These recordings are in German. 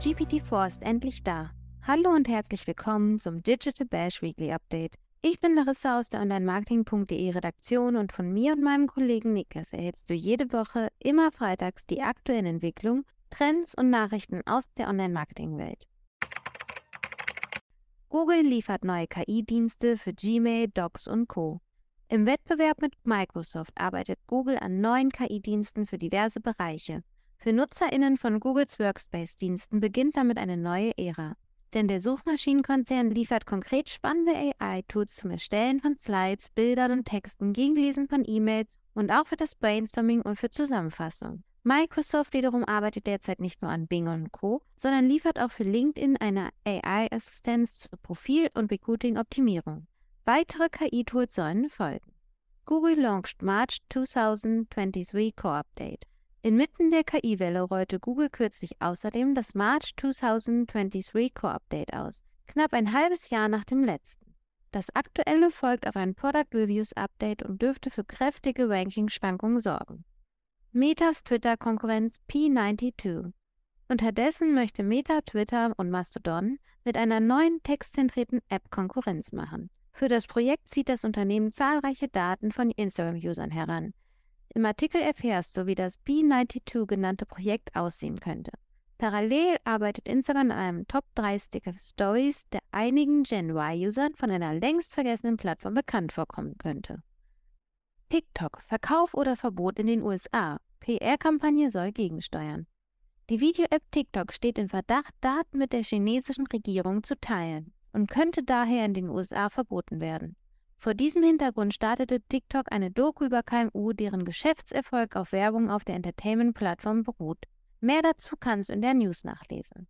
GPT-4 ist endlich da. Hallo und herzlich willkommen zum Digital Bash Weekly Update. Ich bin Larissa aus der Online-Marketing.de Redaktion und von mir und meinem Kollegen Niklas erhältst du jede Woche immer freitags die aktuellen Entwicklungen, Trends und Nachrichten aus der Online-Marketing-Welt. Google liefert neue KI-Dienste für Gmail, Docs und Co. Im Wettbewerb mit Microsoft arbeitet Google an neuen KI-Diensten für diverse Bereiche. Für NutzerInnen von Googles Workspace-Diensten beginnt damit eine neue Ära. Denn der Suchmaschinenkonzern liefert konkret spannende AI-Tools zum Erstellen von Slides, Bildern und Texten, Gegenlesen von E-Mails und auch für das Brainstorming und für Zusammenfassung. Microsoft wiederum arbeitet derzeit nicht nur an Bing und Co., sondern liefert auch für LinkedIn eine AI-Assistenz zur Profil- und Recruiting-Optimierung. Weitere KI-Tools sollen folgen. Google launched March 2023 Core Update. Inmitten der KI-Welle rollte Google kürzlich außerdem das March 2023 Core Update aus, knapp ein halbes Jahr nach dem letzten. Das aktuelle folgt auf ein Product Reviews Update und dürfte für kräftige Ranking-Schwankungen sorgen. Metas Twitter-Konkurrenz P92. Unterdessen möchte Meta Twitter und Mastodon mit einer neuen textzentrierten App Konkurrenz machen. Für das Projekt zieht das Unternehmen zahlreiche Daten von Instagram-Usern heran. Im Artikel erfährst du, wie das B92 genannte Projekt aussehen könnte. Parallel arbeitet Instagram an einem Top 3 Sticker Stories, der einigen Gen Y-Usern von einer längst vergessenen Plattform bekannt vorkommen könnte. TikTok, Verkauf oder Verbot in den USA. PR-Kampagne soll gegensteuern. Die Video-App TikTok steht in Verdacht, Daten mit der chinesischen Regierung zu teilen und könnte daher in den USA verboten werden. Vor diesem Hintergrund startete TikTok eine Doku über KMU, deren Geschäftserfolg auf Werbung auf der Entertainment-Plattform beruht. Mehr dazu kannst du in der News nachlesen.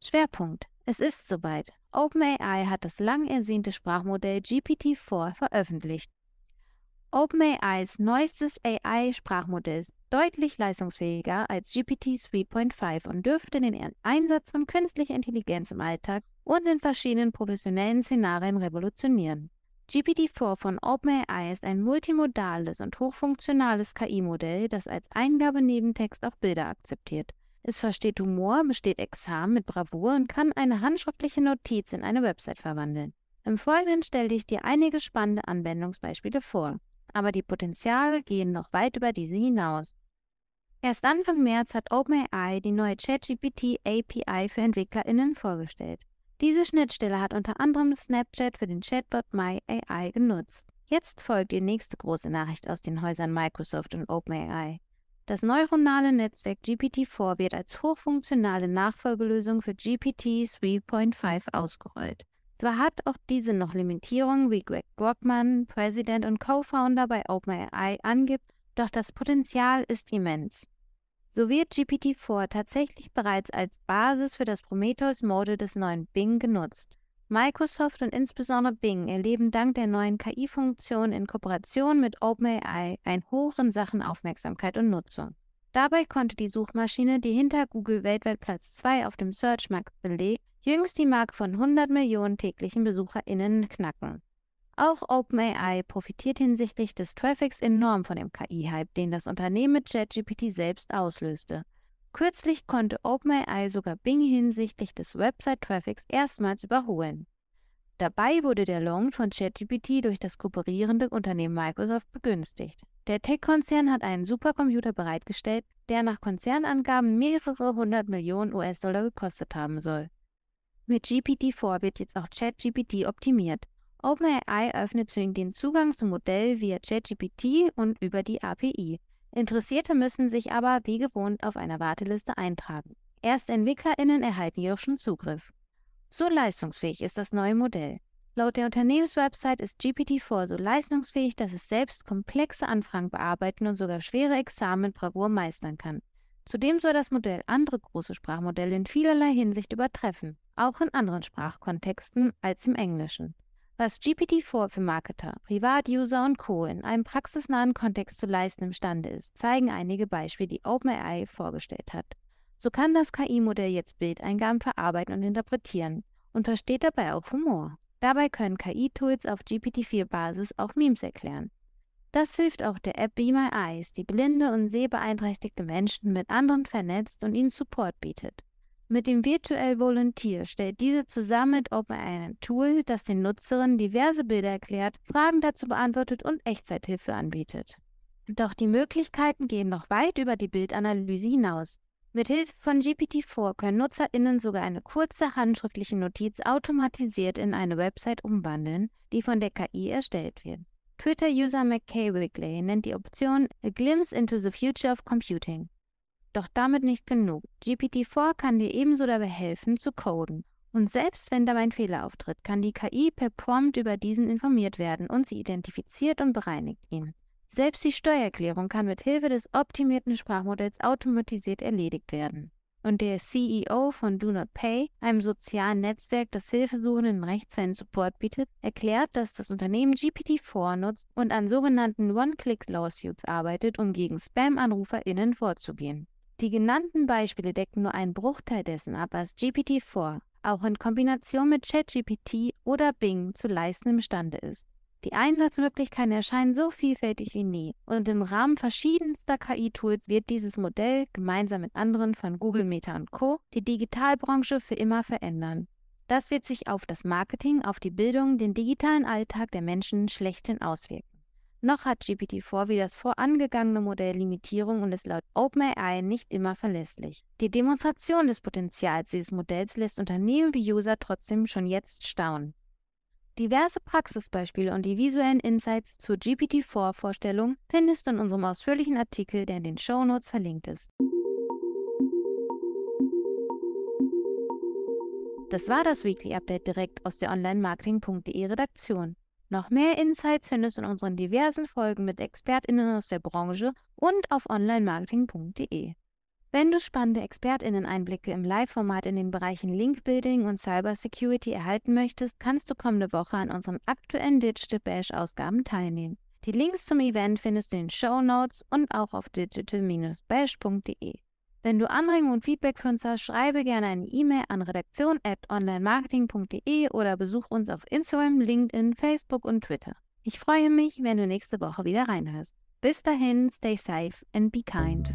Schwerpunkt. Es ist soweit. OpenAI hat das lang ersehnte Sprachmodell GPT-4 veröffentlicht. OpenAIs neuestes AI-Sprachmodell ist deutlich leistungsfähiger als GPT 3.5 und dürfte den Einsatz von künstlicher Intelligenz im Alltag und in verschiedenen professionellen Szenarien revolutionieren. GPT-4 von OpenAI ist ein multimodales und hochfunktionales KI-Modell, das als Eingabenebentext auch Bilder akzeptiert. Es versteht Humor, besteht Examen mit Bravour und kann eine handschriftliche Notiz in eine Website verwandeln. Im Folgenden stelle ich dir einige spannende Anwendungsbeispiele vor aber die Potenziale gehen noch weit über diese hinaus. Erst Anfang März hat OpenAI die neue ChatGPT API für EntwicklerInnen vorgestellt. Diese Schnittstelle hat unter anderem Snapchat für den Chatbot MyAI genutzt. Jetzt folgt die nächste große Nachricht aus den Häusern Microsoft und OpenAI. Das neuronale Netzwerk GPT-4 wird als hochfunktionale Nachfolgelösung für GPT 3.5 ausgerollt. Zwar hat auch diese noch Limitierungen, wie Greg Brockman, Präsident und Co-Founder bei OpenAI, angibt, doch das Potenzial ist immens. So wird GPT-4 tatsächlich bereits als Basis für das Prometheus-Model des neuen Bing genutzt. Microsoft und insbesondere Bing erleben dank der neuen KI-Funktion in Kooperation mit OpenAI ein Hoch in Sachen Aufmerksamkeit und Nutzung. Dabei konnte die Suchmaschine, die hinter Google weltweit Platz 2 auf dem Search-Markt belegt, jüngst die Marke von 100 Millionen täglichen BesucherInnen knacken. Auch OpenAI profitiert hinsichtlich des Traffics enorm von dem KI-Hype, den das Unternehmen mit ChatGPT selbst auslöste. Kürzlich konnte OpenAI sogar Bing hinsichtlich des Website-Traffics erstmals überholen. Dabei wurde der Long von ChatGPT durch das kooperierende Unternehmen Microsoft begünstigt. Der Tech-Konzern hat einen Supercomputer bereitgestellt, der nach Konzernangaben mehrere hundert Millionen US-Dollar gekostet haben soll. Mit GPT-4 wird jetzt auch ChatGPT optimiert. OpenAI öffnet zudem den Zugang zum Modell via ChatGPT und über die API. Interessierte müssen sich aber wie gewohnt auf einer Warteliste eintragen. Erst EntwicklerInnen erhalten jedoch schon Zugriff. So leistungsfähig ist das neue Modell. Laut der Unternehmenswebsite ist GPT-4 so leistungsfähig, dass es selbst komplexe Anfragen bearbeiten und sogar schwere Examen mit Bravour meistern kann. Zudem soll das Modell andere große Sprachmodelle in vielerlei Hinsicht übertreffen auch in anderen Sprachkontexten als im Englischen. Was GPT-4 für Marketer, Privatuser und Co. in einem praxisnahen Kontext zu leisten imstande ist, zeigen einige Beispiele, die OpenAI vorgestellt hat. So kann das KI-Modell jetzt Bildeingaben verarbeiten und interpretieren und versteht dabei auch Humor. Dabei können KI-Tools auf GPT-4-Basis auch Memes erklären. Das hilft auch der App Be My Eyes, die blinde und sehbeeinträchtigte Menschen mit anderen vernetzt und ihnen Support bietet. Mit dem Virtual Volunteer stellt diese zusammen mit OpenAI ein Tool, das den Nutzerinnen diverse Bilder erklärt, Fragen dazu beantwortet und Echtzeithilfe anbietet. Doch die Möglichkeiten gehen noch weit über die Bildanalyse hinaus. Mit Hilfe von GPT-4 können NutzerInnen sogar eine kurze handschriftliche Notiz automatisiert in eine Website umwandeln, die von der KI erstellt wird. Twitter-User McKay Wigley nennt die Option A Glimpse into the Future of Computing. Doch damit nicht genug. GPT-4 kann dir ebenso dabei helfen, zu coden. Und selbst wenn dabei ein Fehler auftritt, kann die KI per Prompt über diesen informiert werden und sie identifiziert und bereinigt ihn. Selbst die Steuererklärung kann mit Hilfe des optimierten Sprachmodells automatisiert erledigt werden. Und der CEO von Do Not Pay, einem sozialen Netzwerk, das hilfesuchenden Rechtsfällen Support bietet, erklärt, dass das Unternehmen GPT-4 nutzt und an sogenannten One-Click-Lawsuits arbeitet, um gegen Spam-AnruferInnen vorzugehen. Die genannten Beispiele decken nur einen Bruchteil dessen ab, was GPT-4 auch in Kombination mit ChatGPT oder Bing zu leisten imstande ist. Die Einsatzmöglichkeiten erscheinen so vielfältig wie nie und im Rahmen verschiedenster KI-Tools wird dieses Modell gemeinsam mit anderen von Google, Meta und Co. die Digitalbranche für immer verändern. Das wird sich auf das Marketing, auf die Bildung, den digitalen Alltag der Menschen schlechthin auswirken. Noch hat GPT-4 wie das vorangegangene Modell Limitierung und ist laut OpenAI nicht immer verlässlich. Die Demonstration des Potenzials dieses Modells lässt Unternehmen wie User trotzdem schon jetzt staunen. Diverse Praxisbeispiele und die visuellen Insights zur GPT-4-Vorstellung findest du in unserem ausführlichen Artikel, der in den Shownotes verlinkt ist. Das war das Weekly Update direkt aus der Online-Marketing.de Redaktion. Noch mehr Insights findest du in unseren diversen Folgen mit ExpertInnen aus der Branche und auf onlinemarketing.de. Wenn du spannende ExpertInnen-Einblicke im Live-Format in den Bereichen Link-Building und Cybersecurity erhalten möchtest, kannst du kommende Woche an unseren aktuellen Digital Bash-Ausgaben teilnehmen. Die Links zum Event findest du in den Show Notes und auch auf digital-bash.de. Wenn du Anregungen und Feedback hast, schreibe gerne eine E-Mail an redaktion.onlinemarketing.de oder besuch uns auf Instagram, LinkedIn, Facebook und Twitter. Ich freue mich, wenn du nächste Woche wieder reinhörst. Bis dahin, stay safe and be kind.